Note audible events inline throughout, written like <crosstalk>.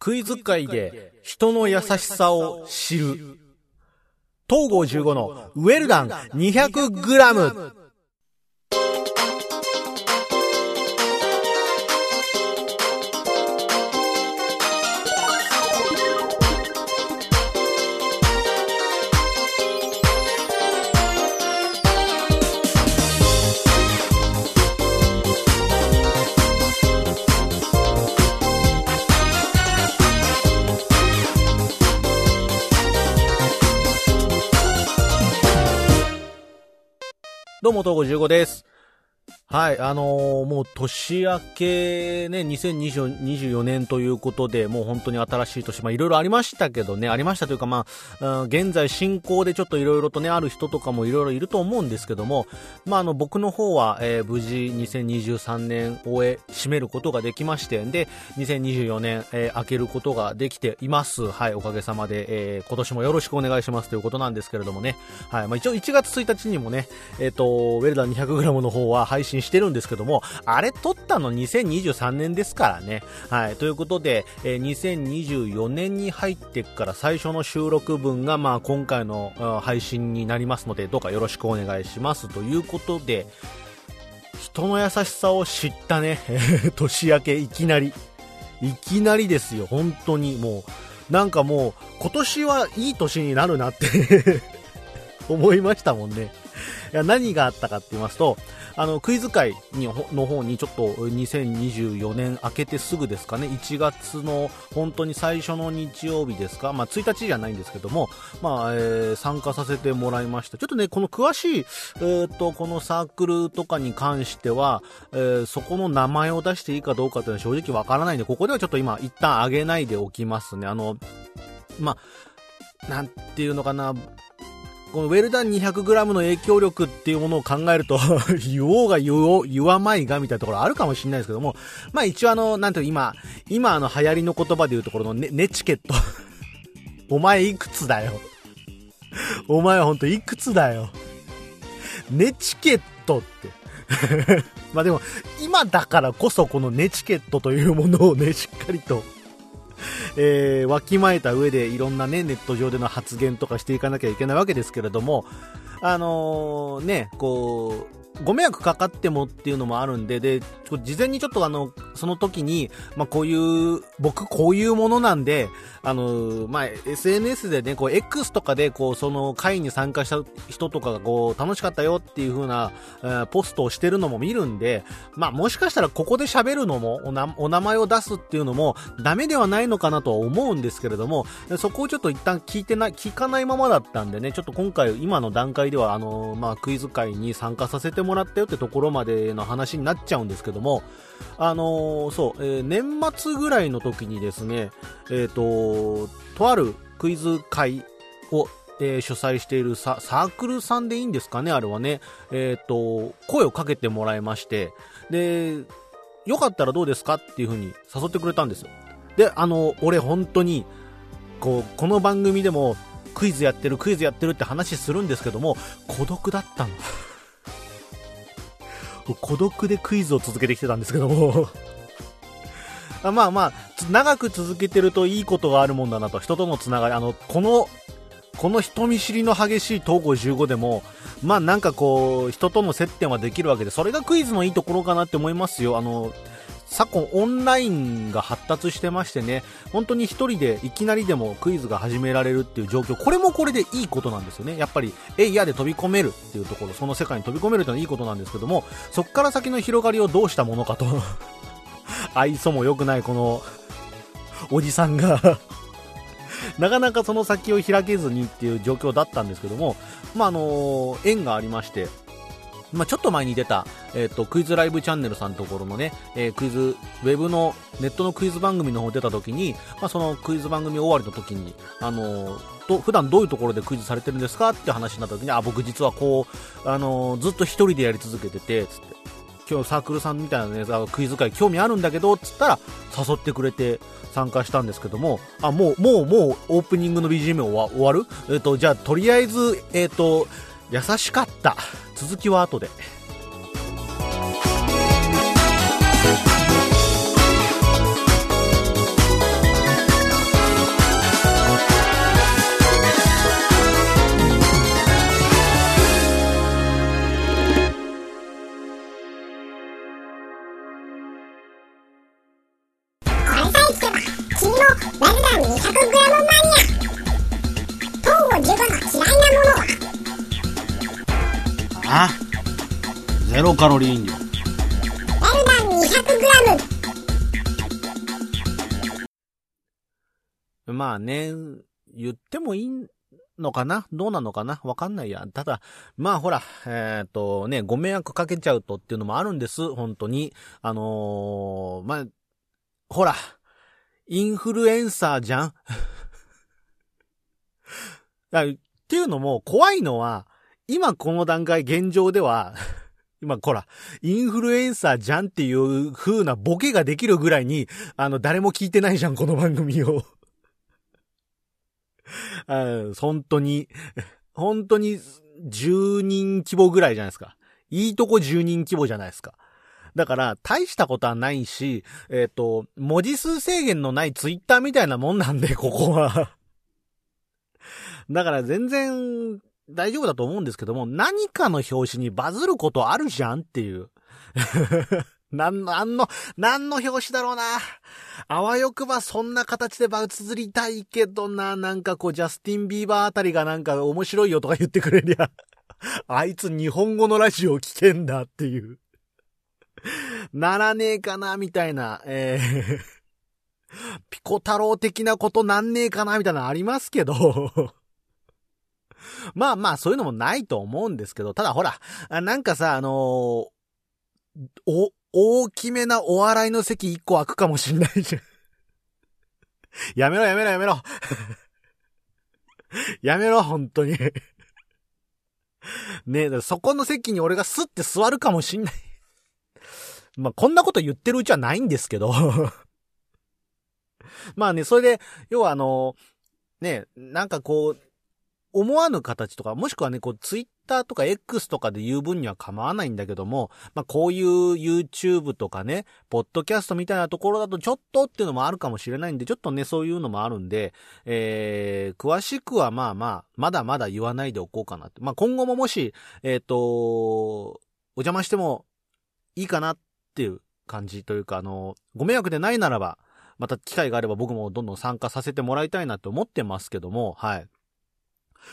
クイズ界で人の優しさを知る。東郷15のウェルダン 200g。どうも、東郷15です。はい、あのーもう年明けね、2024年ということで、もう本当に新しい年、まあいろいろありましたけどね、ありましたというかまあ、現在進行でちょっといろいろとね、ある人とかもいろいろいると思うんですけども、まああの僕の方は、えー無事2023年終え、締めることができまして、で、2024年、えー開けることができています。はい、おかげさまで、えー今年もよろしくお願いしますということなんですけれどもね、はい、まあ一応1月1日にもね、えっ、と、ウェルダン 200g の方は配信してるんですけども、あれ撮ったの2023年ですからね。はい、ということで、えー2024年に入ってから最初の収録分が、まあ今回の配信になりますので、どうかよろしくお願いします。ということで、人の優しさを知ったね、<laughs> 年明けいきなり。いきなりですよ、本当にもう。なんかもう、今年はいい年になるなって <laughs> 思いましたもんね。いや、何があったかって言いますと、あの、クイズ会にの方にちょっと2024年明けてすぐですかね、1月の本当に最初の日曜日ですか、まあ1日じゃないんですけども、まあ、えー参加させてもらいました。ちょっとね、この詳しい、えーと、このサークルとかに関しては、えーそこの名前を出していいかどうかというのは正直わからないんで、ここではちょっと今一旦上げないでおきますね。あの、まあ、なんていうのかな、このウェルダン 200g の影響力っていうものを考えると <laughs> 言おうが言おう、言わまいがみたいなところあるかもしれないですけども、まあ一応あの、なんていう今、今あの流行りの言葉で言うところのネネチケット。<laughs> お前いくつだよ。お前ほんといくつだよ。ネチケットって。<laughs> まあでも、今だからこそこのネチケットというものをね、しっかりとえー、わきまえた上でいろんなね、ネット上での発言とかしていかなきゃいけないわけですけれども、あのーね、こう、ご迷惑かかってもっていうのもあるんで、で、事前にちょっとあの、その時に、まあ、こういう、僕こういうものなんで、あの、まあ、SNS でね、こう、X とかで、こう、その会に参加した人とかが、こう、楽しかったよっていう風な、えーポストをしてるのも見るんで、まあ、もしかしたらここで喋るのも、おな、お名前を出すっていうのも、ダメではないのかなとは思うんですけれども、そこをちょっと一旦聞いてない、聞かないままだったんでね、ちょっと今回、今の段階では、あの、まあ、クイズ会に参加させてもらったよってところまでの話になっちゃうんですけども、あのそう、え年末ぐらいの時時にですね、えっ、と、とあるクイズ会を、えー主催しているササークルさんでいいんですかね、あれはね。えっ、と、声をかけてもらいまして、で、よかったらどうですかっていう風に誘ってくれたんですよ。で、あの、俺本当に、こう、この番組でも、クイズやってる、クイズやってるって話するんですけども、孤独だったの。<laughs> 孤独でクイズを続けてきてたんですけどもまあまあ長く続けてるといいことがあるもんだなと。人とのつながり。あのこのこの人見知りの激しい東郷15でもまあなんかこう人との接点はできるわけでそれがクイズのいいところかなって思いますよ。あの昨今オンラインが発達してましてね本当に一人でいきなりでもクイズが始められるっていう状況。これもこれでいいことなんですよね。やっぱりえいやで飛び込めるっていうところ。その世界に飛び込めるっていうのはいいことなんですけどもそこから先の広がりをどうしたものかと。<laughs> 愛想も良くないこのおじさんが <laughs> なかなかその先を開けずにっていう状況だったんですけども、まあ、あの縁がありまして、まあ、ちょっと前に出た、えっ、と、クイズライブチャンネルさんのところのね、えークイズ、ウェブの、ネットのクイズ番組の方出た時に、まあ、そのクイズ番組終わりの時に、あのーと、普段どういうところでクイズされてるんですかって話になった時に、あ、僕実はこう、あのずっと一人でやり続けてて、つって。今日サークルさんみたいなね、クイズ会興味あるんだけど、つったら誘ってくれて参加したんですけども、あ、もう、もう、もうオープニングの BGM 終わ終わる？えっ、と、じゃあとりあえず、えっ、と、優しかった。続きは後で。あゼロカロリー飲料。ウェルダン 200g まあね、言ってもいいのかな？どうなのかな？わかんないや。ただ、まあほら、えっ、とね、ご迷惑かけちゃうとっていうのもあるんです。本当に。あのーまあ、ほら、インフルエンサーじゃん <laughs> だっていうのも、怖いのは、今この段階現状では、<laughs> 今、ほら、インフルエンサーじゃんっていう風なボケができるぐらいに、あの、誰も聞いてないじゃん、この番組を。<laughs> あ本当に、本当に10人規模ぐらいじゃないですか。いいとこ10人規模じゃないですか。だから、大したことはないし、えっ、と、文字数制限のないツイッターみたいなもんなんで、ここは。だから全然大丈夫だと思うんですけども、何かの表紙にバズることあるじゃんっていう。<laughs> なんの、なんの、なんの表紙だろうな。あわよくばそんな形でバズりたいけどな、なんかこう、ジャスティン・ビーバーあたりがなんか面白いよとか言ってくれりゃ、<laughs> あいつ日本語のラジオ聞けんだっていう。ならねえかな、みたいな、えー、ピコ太郎的なことなんねえかな、みたいなありますけど、まあまあ、そういうのもないと思うんですけど、ただほら、なんかさ、あのー、お、大きめなお笑いの席一個開くかもしんないじゃん。やめろやめろやめろ。やめろ、<laughs> 本当に。<laughs> ねえ、そこの席に俺がスッて座るかもしんない。<laughs> まあ、こんなこと言ってるうちはないんですけど。まあね、それで、要はあの、ね、なんかこう、思わぬ形とか、もしくはね、こう、ツイッターとか X とかで言う分には構わないんだけども、まあ、こういう YouTube とかね、ポッドキャストみたいなところだとちょっとっていうのもあるかもしれないんで、ちょっとね、そういうのもあるんで、えー、詳しくはまあまあ、まだまだ言わないでおこうかなって。まあ、今後ももし、えっ、ー、と、お邪魔してもいいかなっていう感じというか、あの、ご迷惑でないならば、また機会があれば僕もどんどん参加させてもらいたいなって思ってますけども、はい。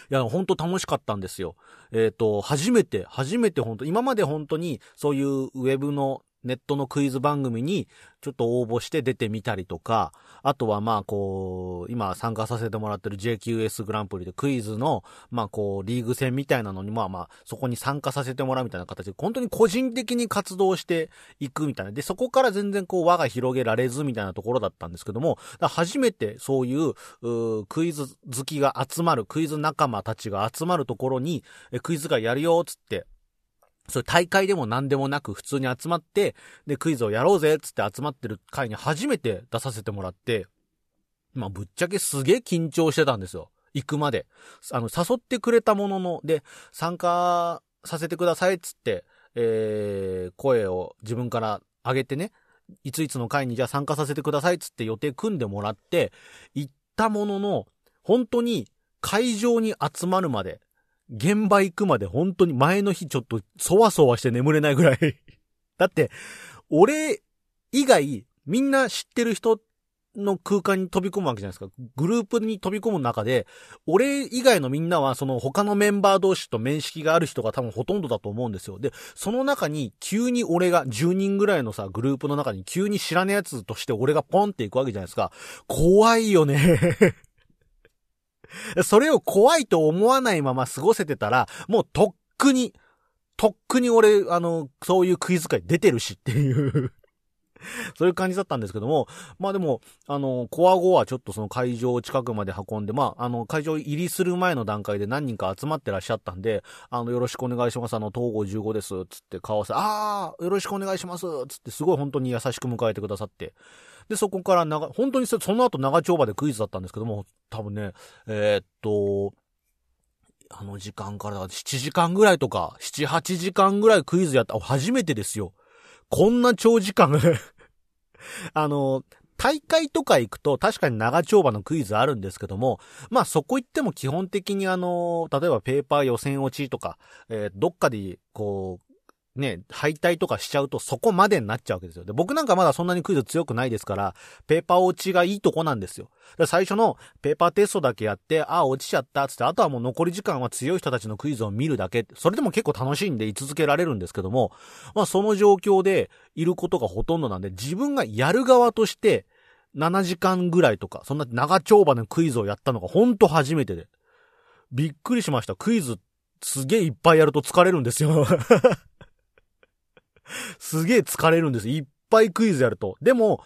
いや、ほんと楽しかったんですよ。えっ、ー、と、初めて、初めて本当今まで本当にそういうウェブのネットのクイズ番組にちょっと応募して出てみたりとか、あとはまあこう、今参加させてもらってる JQS グランプリでクイズの、まあこう、リーグ戦みたいなのにまあまあ、そこに参加させてもらうみたいな形で、本当に個人的に活動していくみたいな。で、そこから全然こう輪が広げられずみたいなところだったんですけども、初めてそういうう、クイズ好きが集まる、クイズ仲間たちが集まるところに、クイズがやるよ、つって、そう大会でも何でもなく普通に集まって、で、クイズをやろうぜっつって集まってる会に初めて出させてもらって、まあ、ぶっちゃけすげえ緊張してたんですよ。行くまで。あの、誘ってくれたものの、で、参加させてくださいっつって、えー、声を自分から上げてね、いついつの会にじゃあ参加させてくださいっつって予定組んでもらって、行ったものの、本当に会場に集まるまで、現場行くまで本当に前の日ちょっとそわそわして眠れないぐらい <laughs> だって、俺以外みんな知ってる人の空間に飛び込むわけじゃないですか。グループに飛び込む中で、俺以外のみんなはその他のメンバー同士と面識がある人が多分ほとんどだと思うんですよ。で、その中に急に俺が10人ぐらいのさ、グループの中に急に知らねえやつとして俺がポンって行くわけじゃないですか。怖いよね <laughs> それを怖いと思わないまま過ごせてたら、もうとっくに、とっくに俺、あの、そういうクイズ会出てるしっていう <laughs> そういう感じだったんですけども、まあでも、あの、コア後はちょっとその会場近くまで運んで、まあ、あの、会場入りする前の段階で何人か集まってらっしゃったんで、あの、よろしくお願いします。あの、東郷15です。つって顔合わせ、ああ、よろしくお願いします。つってすごい本当に優しく迎えてくださって。で、そこから長、本当にその後長丁場でクイズだったんですけども、多分ね、えー、っと、あの時間から7時間ぐらいとか、7、8時間ぐらいクイズやった、初めてですよ。こんな長時間 <laughs> あの、大会とか行くと確かに長丁場のクイズあるんですけども、まあそこ行っても基本的にあの、例えばペーパー予選落ちとか、えー、どっかでこう、ね、敗退とかしちゃうとそこまでになっちゃうわけですよ。で、僕なんかまだそんなにクイズ強くないですから、ペーパー落ちがいいとこなんですよ。最初のペーパーテストだけやって、ああ、落ちちゃったつって、あとはもう残り時間は強い人たちのクイズを見るだけ。それでも結構楽しいんで居続けられるんですけども、まあその状況でいることがほとんどなんで、自分がやる側として、7時間ぐらいとか、そんな長丁場のクイズをやったのがほんと初めてで。びっくりしました。クイズすげえいっぱいやると疲れるんですよ <laughs> すげえ疲れるんです。いっぱいクイズやると。でも、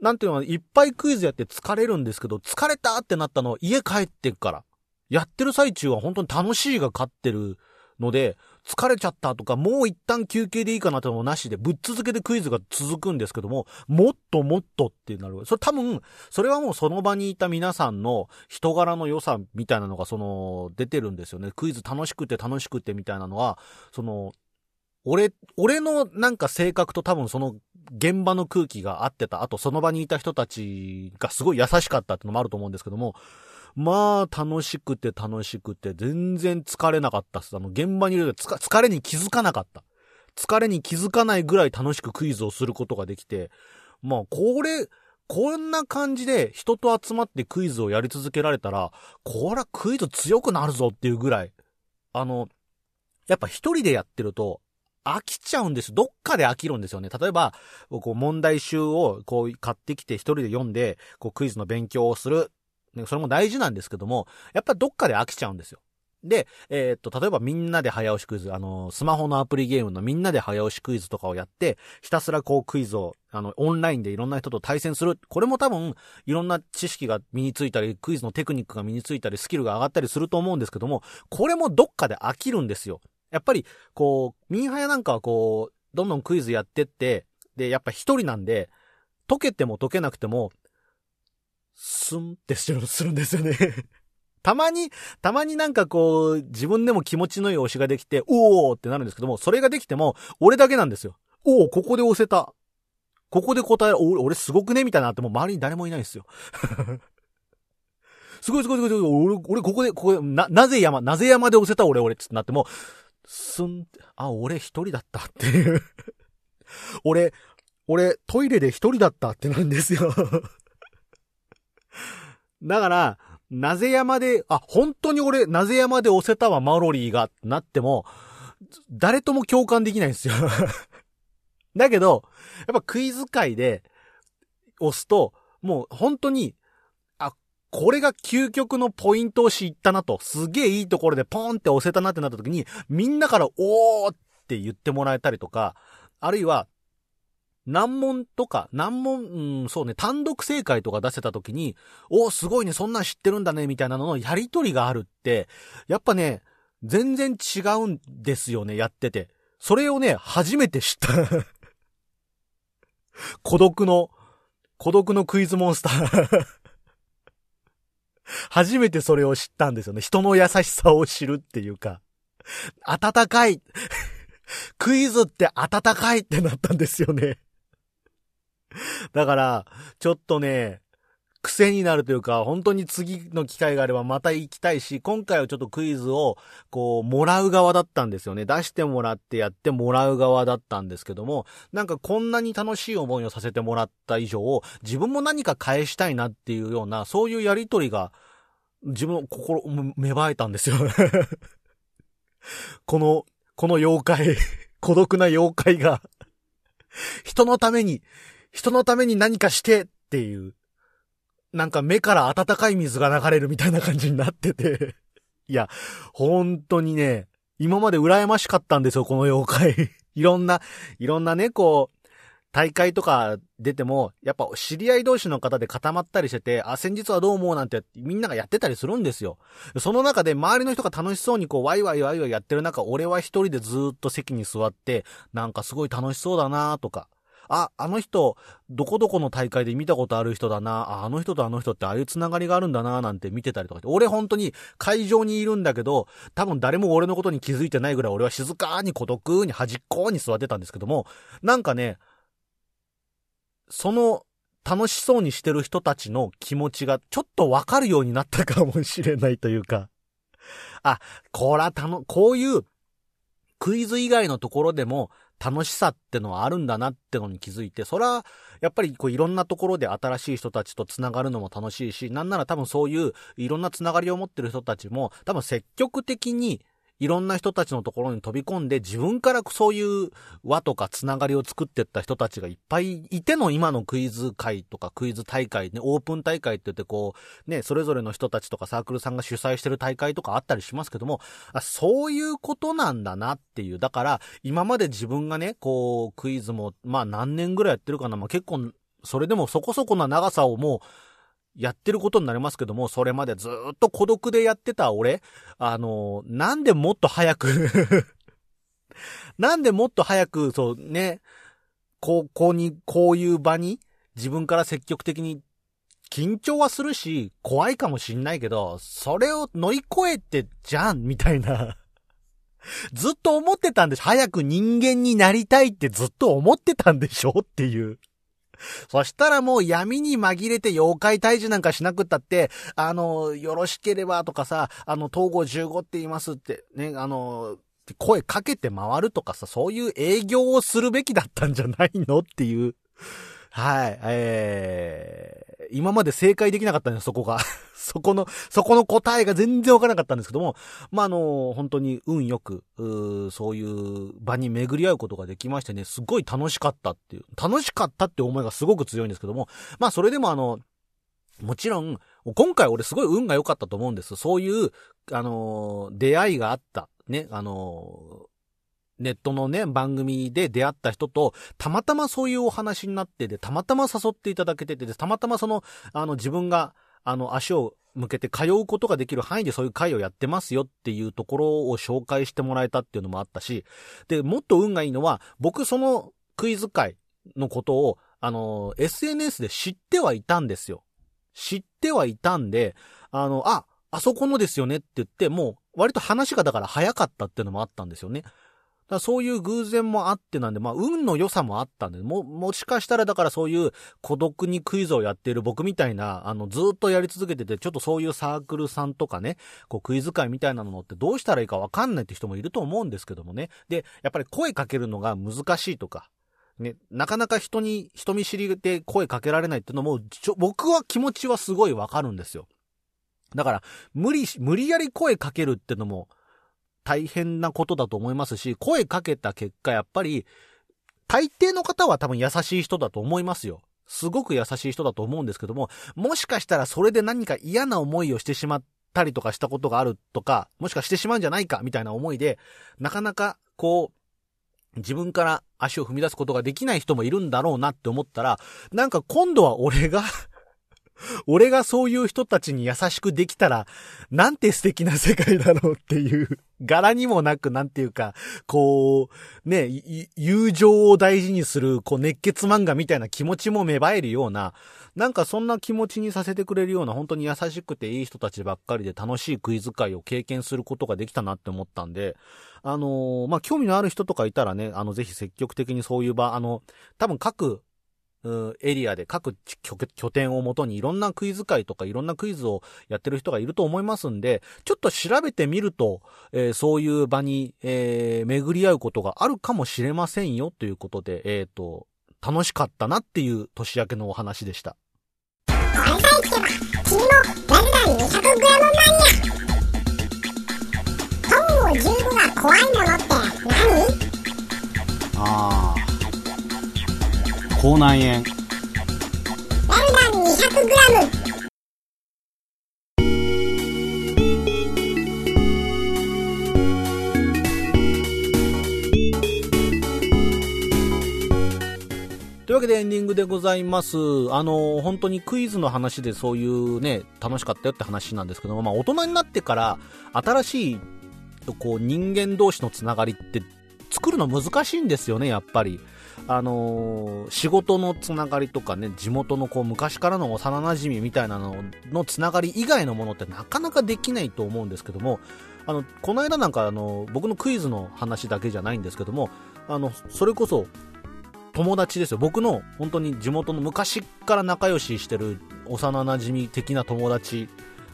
なんていうのいっぱいクイズやって疲れるんですけど、疲れたってなったのは家帰ってから。やってる最中は本当に楽しいが勝ってるので、疲れちゃったとか、もう一旦休憩でいいかなってのもなしで、ぶっ続けてクイズが続くんですけども、もっともっとってなる。それ多分、それはもうその場にいた皆さんの人柄の良さみたいなのが、その、出てるんですよね。クイズ楽しくて楽しくてみたいなのは、その、俺、俺のなんか性格と多分その現場の空気が合ってた。あとその場にいた人たちがすごい優しかったってのもあると思うんですけども、まあ楽しくて楽しくて全然疲れなかったっす。あの現場にいると疲れに気づかなかった。疲れに気づかないぐらい楽しくクイズをすることができて、まあこれ、こんな感じで人と集まってクイズをやり続けられたら、これはクイズ強くなるぞっていうぐらい、あの、やっぱ一人でやってると、飽きちゃうんです。どっかで飽きるんですよね。例えば、こう問題集をこう買ってきて一人で読んで、こうクイズの勉強をする。それも大事なんですけども、やっぱどっかで飽きちゃうんですよ。で、えー、っと、例えばみんなで早押しクイズ、あの、スマホのアプリゲームのみんなで早押しクイズとかをやって、ひたすらこうクイズを、あの、オンラインでいろんな人と対戦する。これも多分、いろんな知識が身についたり、クイズのテクニックが身についたり、スキルが上がったりすると思うんですけども、これもどっかで飽きるんですよ。やっぱり、こう、ミンハヤなんかはこう、どんどんクイズやってって、で、やっぱ一人なんで、解けても解けなくても、スンってするんですよね <laughs> たまに、たまになんかこう、自分でも気持ちのいい押しができて、おーってなるんですけども、それができても、俺だけなんですよ。おー、ここで押せた。ここで答え、俺すごくねみたいなってもう周りに誰もいないんですよ <laughs> すごいすごいすごい、俺、俺ここで、ここで、な、なぜ山、なぜ山で押せた俺俺ってなっても、すん、あ、俺一人だったっていう。<laughs> 俺、俺、トイレで一人だったってなんですよ。<laughs> だから、なぜ山で、あ、本当に俺、なぜ山で押せたわ、マロリーが、なっても、誰とも共感できないんですよ。<laughs> だけど、やっぱクイズ界で押すと、もう本当にこれが究極のポイントを知ったなと、すげえいいところでポンって押せたなってなった時に、みんなからおーって言ってもらえたりとか、あるいは、難問とか、難問、うん、そうね、単独正解とか出せた時に、おーすごいね、そんなん知ってるんだね、みたいなののやりとりがあるって、やっぱね、全然違うんですよね、やってて。それをね、初めて知った <laughs> 孤独の、孤独のクイズモンスター <laughs> 初めてそれを知ったんですよね。人の優しさを知るっていうか。温かい。<laughs> クイズって温かいってなったんですよね。だから、ちょっとね、癖になるというか、本当に次の機会があればまた行きたいし、今回はちょっとクイズを、こう、もらう側だったんですよね。出してもらってやってもらう側だったんですけども、なんかこんなに楽しい思いをさせてもらった以上、自分も何か返したいなっていうような、そういうやりとりが、自分の心、芽生えたんですよ。<laughs> この、この妖怪、<laughs> 孤独な妖怪が人のために、人のために何かしてっていう、なんか目から温かい水が流れるみたいな感じになってて <laughs> いや、本当にね、今まで羨ましかったんですよ、この妖怪 <laughs> いろんな、いろんなね、こう、大会とか出ても、やっぱ知り合い同士の方で固まったりしてて、あ、先日はどう思うなんてみんながやってたりするんですよ。その中で周りの人が楽しそうにこうワイワイワイワイやってる中、俺は一人でずっと席に座って、なんかすごい楽しそうだなとか、あ、あの人、どこどこの大会で見たことある人だな、あ、の人とあの人ってああいうつながりがあるんだな、なんて見てたりとか俺本当に会場にいるんだけど、多分誰も俺のことに気づいてないぐらい俺は静かに孤独に端っこに座ってたんですけども、なんかね、その楽しそうにしてる人たちの気持ちがちょっとわかるようになったかもしれないというか、あ、こらたの、こういうクイズ以外のところでも楽しさってのはあるんだなってのに気づいて、それはやっぱりこういろんなところで新しい人たちと繋がるのも楽しいし、なんなら多分そういういろんな繋がりを持ってる人たちも多分積極的にいろんな人たちのところに飛び込んで自分からそういう輪とかつながりを作ってった人たちがいっぱいいての今のクイズ会とかクイズ大会ね、オープン大会って言ってこう、ね、それぞれの人たちとかサークルさんが主催してる大会とかあったりしますけども、あそういうことなんだなっていう。だから今まで自分がね、こうクイズもまあ何年ぐらいやってるかな、まあ結構それでもそこそこな長さをもうやってることになりますけども、それまでずっと孤独でやってた俺、あの、なんでもっと早く <laughs> なんでもっと早く、そうね、こう、こうに、こういう場に自分から積極的に緊張はするし、怖いかもしんないけど、それを乗り越えてじゃん、みたいな。<laughs> ずっと思ってたんでしょ？早く人間になりたいってずっと思ってたんでしょ？っていう。そしたらもう闇に紛れて妖怪退治なんかしなくったって、あの、よろしければとかさ、あの、統合15って言いますって、ね、あの、声かけて回るとかさ、そういう営業をするべきだったんじゃないのっていう。はい、えー、今まで正解できなかったんです、そこが。<laughs> そこの、そこの答えが全然わからなかったんですけども、まあ、あの、本当に運よく、そういう場に巡り合うことができましてね、すごい楽しかったっていう、楽しかったって思いがすごく強いんですけども、まあ、それでもあの、もちろん、今回俺すごい運が良かったと思うんです。そういう、あの出会いがあった。ね、あのネットのね、番組で出会った人と、たまたまそういうお話になってて、たまたま誘っていただけてて、たまたまその、あの、自分が、あの、足を向けて通うことができる範囲でそういう会をやってますよっていうところを紹介してもらえたっていうのもあったし、で、もっと運がいいのは、僕そのクイズ会のことを、あの、SNS で知ってはいたんですよ。知ってはいたんで、あの、あ、あそこのですよねって言って、もう割と話がだから早かったっていうのもあったんですよね。だそういう偶然もあってなんで、まあ、運の良さもあったんで、も、もしかしたらだからそういう孤独にクイズをやっている僕みたいな、あの、ずっとやり続けてて、ちょっとそういうサークルさんとかね、こう、クイズ会みたいなのってどうしたらいいかわかんないって人もいると思うんですけどもね。で、やっぱり声かけるのが難しいとか、ね、なかなか人に、人見知りで声かけられないっていうのも、ちょ、僕は気持ちはすごいわかるんですよ。だから、無理し、無理やり声かけるってのも、大変なことだと思いますし、声かけた結果、やっぱり、大抵の方は多分優しい人だと思いますよ。すごく優しい人だと思うんですけども、もしかしたらそれで何か嫌な思いをしてしまったりとかしたことがあるとか、もしかしてしまうんじゃないかみたいな思いで、なかなかこう、自分から足を踏み出すことができない人もいるんだろうなって思ったら、なんか今度は俺が俺がそういう人たちに優しくできたら、なんて素敵な世界だろうっていう、柄にもなく、なんていうか、こう、ね、友情を大事にする、こう、熱血漫画みたいな気持ちも芽生えるような、なんかそんな気持ちにさせてくれるような、本当に優しくていい人たちばっかりで楽しいクイズ会を経験することができたなって思ったんで、あのー、まあ、興味のある人とかいたらね、あの、ぜひ積極的にそういう場、あの、多分各うんエリアで各拠点をもとにいろんなクイズ会とかいろんなクイズをやってる人がいると思いますんで、ちょっと調べてみると、えー、そういう場に、えー、巡り合うことがあるかもしれませんよということで、えっ、ー、と、楽しかったなっていう年明けのお話でした。怖いものって何ああ。口内炎エルダン 200g というわけでエンディングでございます。あの、本当にクイズの話でそういうね、楽しかったよって話なんですけども、まあ大人になってから新しい、こう人間同士のつながりって作るの難しいんですよね、やっぱり。あのー、仕事のつながりとかね、地元のこう昔からの幼馴染みみたいなののつながり以外のものってなかなかできないと思うんですけども、あの、この間なんかあの、僕のクイズの話だけじゃないんですけども、あの、それこそ、友達ですよ。僕の本当に地元の昔から仲良ししてる幼馴染的な友達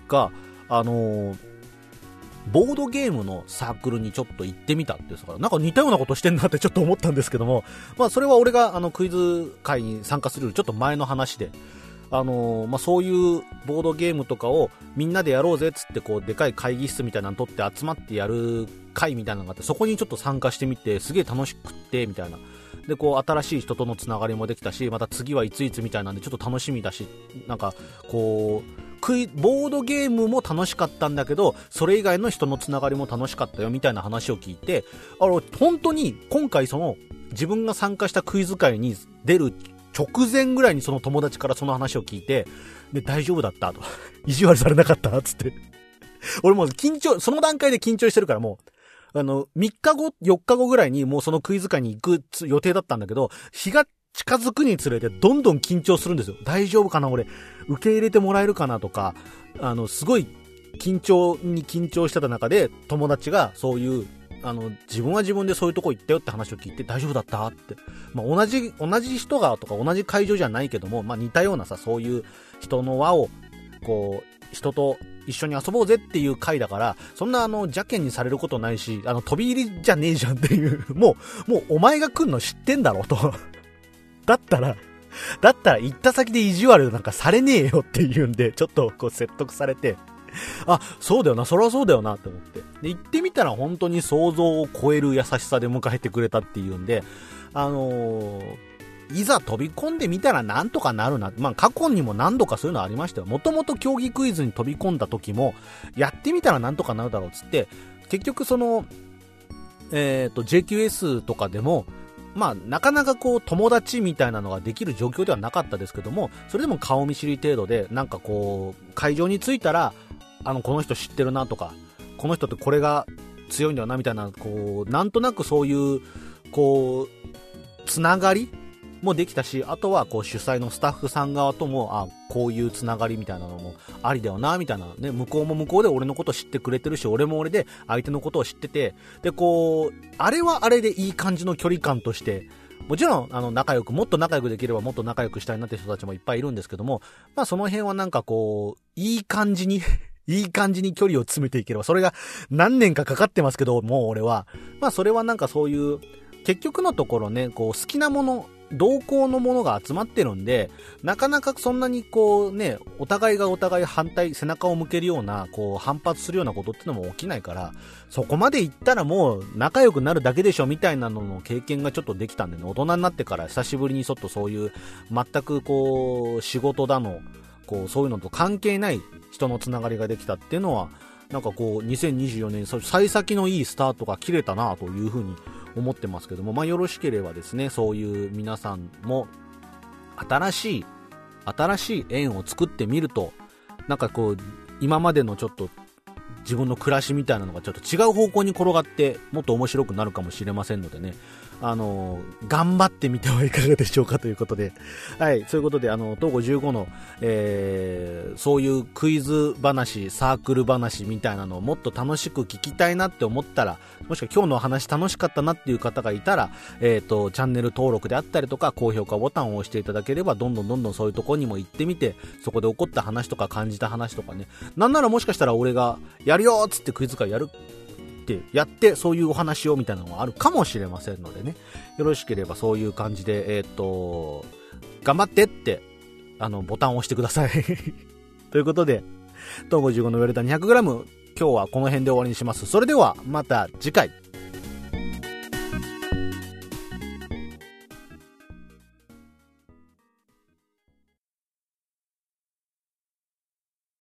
が、あのー、ボードゲームのサークルにちょっと行ってみたってさ、なんか似たようなことしてんなってちょっと思ったんですけども、まあそれは俺があのクイズ会に参加するちょっと前の話で、あの、まあ、そういうボードゲームとかをみんなでやろうぜっつってこうでかい会議室みたいなの取って集まってやる会みたいなのがあってそこにちょっと参加してみてすげえ楽しくってみたいな。でこう新しい人とのつながりもできたしまた次はいついつみたいな。んでちょっと楽しみだしなんかこうクイボードゲームも楽しかったんだけどそれ以外の人のつながりも楽しかったよみたいな話を聞いてあの本当に今回その自分が参加したクイズ会に出る直前ぐらいにその友達からその話を聞いて、で、大丈夫だったと。<laughs> 意地悪されなかったつって。<laughs> 俺もう緊張、その段階で緊張してるからもう、あの、3日後、4日後ぐらいにもうそのクイズ会に行く予定だったんだけど、日が近づくにつれてどんどん緊張するんですよ。大丈夫かな俺、受け入れてもらえるかなとか、あの、すごい緊張に緊張してた中で、友達がそういうあの、自分は自分でそういうとこ行ったよって話を聞いて大丈夫だったって。まあ、同じ、同じ人がとか同じ会場じゃないけども、まあ、似たようなさ、そういう人の輪を、こう、人と一緒に遊ぼうぜっていう回だから、そんなあの、邪険にされることないし、あの、飛び入りじゃねえじゃんっていう、もう、もうお前が来んの知ってんだろと。だったら、だったら行った先で意地悪なんかされねえよっていうんで、ちょっとこう説得されて、あ、そうだよな、そりゃそうだよなって思って。で、行ってみたら本当に想像を超える優しさで迎えてくれたっていうんで、あのー、いざ飛び込んでみたらなんとかなるな。まあ過去にも何度かそういうのありましたよ。もともと競技クイズに飛び込んだ時も、やってみたらなんとかなるだろうっつって、結局その、えっ、ー、と、JQS とかでも、まあ、なかなかこう、友達みたいなのができる状況ではなかったですけども、それでも顔見知り程度で、なんかこう、会場に着いたら、あの、この人知ってるなとか、この人ってこれが強いんだよなみたいな、こう、なんとなくそういう、こう、つながりもできたし、あとはこう主催のスタッフさん側とも、あ、こういうつながりみたいなのもありだよな、みたいなね、向こうも向こうで俺のこと知ってくれてるし、俺も俺で相手のことを知ってて、で、こう、あれはあれでいい感じの距離感として、もちろん、あの、仲良く、もっと仲良くできればもっと仲良くしたいなって人たちもいっぱいいるんですけども、まあその辺はなんかこう、いい感じに <laughs> いい感じに距離を詰めていければ、それが何年かかかってますけど、もう俺は。まあそれはなんかそういう、結局のところね、こう好きなもの、同行のものが集まってるんで、なかなかそんなにこうね、お互いがお互い反対、背中を向けるような、こう反発するようなことってのも起きないから、そこまで行ったらもう仲良くなるだけでしょみたいなのの経験がちょっとできたんでね、大人になってから久しぶりにちょっとそういう、全くこう、仕事だの、こう、そういうのと関係ない人のつながりができたっていうのは、なんかこう、2024年、幸先のいいスタートが切れたなというふうに思ってますけども、まあ、よろしければですね、そういう皆さんも、新しい、新しい縁を作ってみると、なんかこう、今までのちょっと自分の暮らしみたいなのがちょっと違う方向に転がってもっと面白くなるかもしれませんのでね、あの、頑張ってみてはいかがでしょうかということで、はい、そういうことで、あの、東郷15の、えー、そういうクイズ話、サークル話みたいなのをもっと楽しく聞きたいなって思ったら、もしくは今日のお話楽しかったなっていう方がいたら、えっ、ー、と、チャンネル登録であったりとか、高評価ボタンを押していただければ、どんどんどんどんそういうとこにも行ってみて、そこで起こった話とか感じた話とかね、なんならもしかしたら俺が、やるよっつってクイズ会やるってやってそういうお話をみたいなのはあるかもしれませんのでね。よろしければそういう感じでえっ、ー、と頑張ってってあのボタンを押してください。<laughs> ということで東55のウェルタ 200g 今日はこの辺で終わりにします。それではまた次回。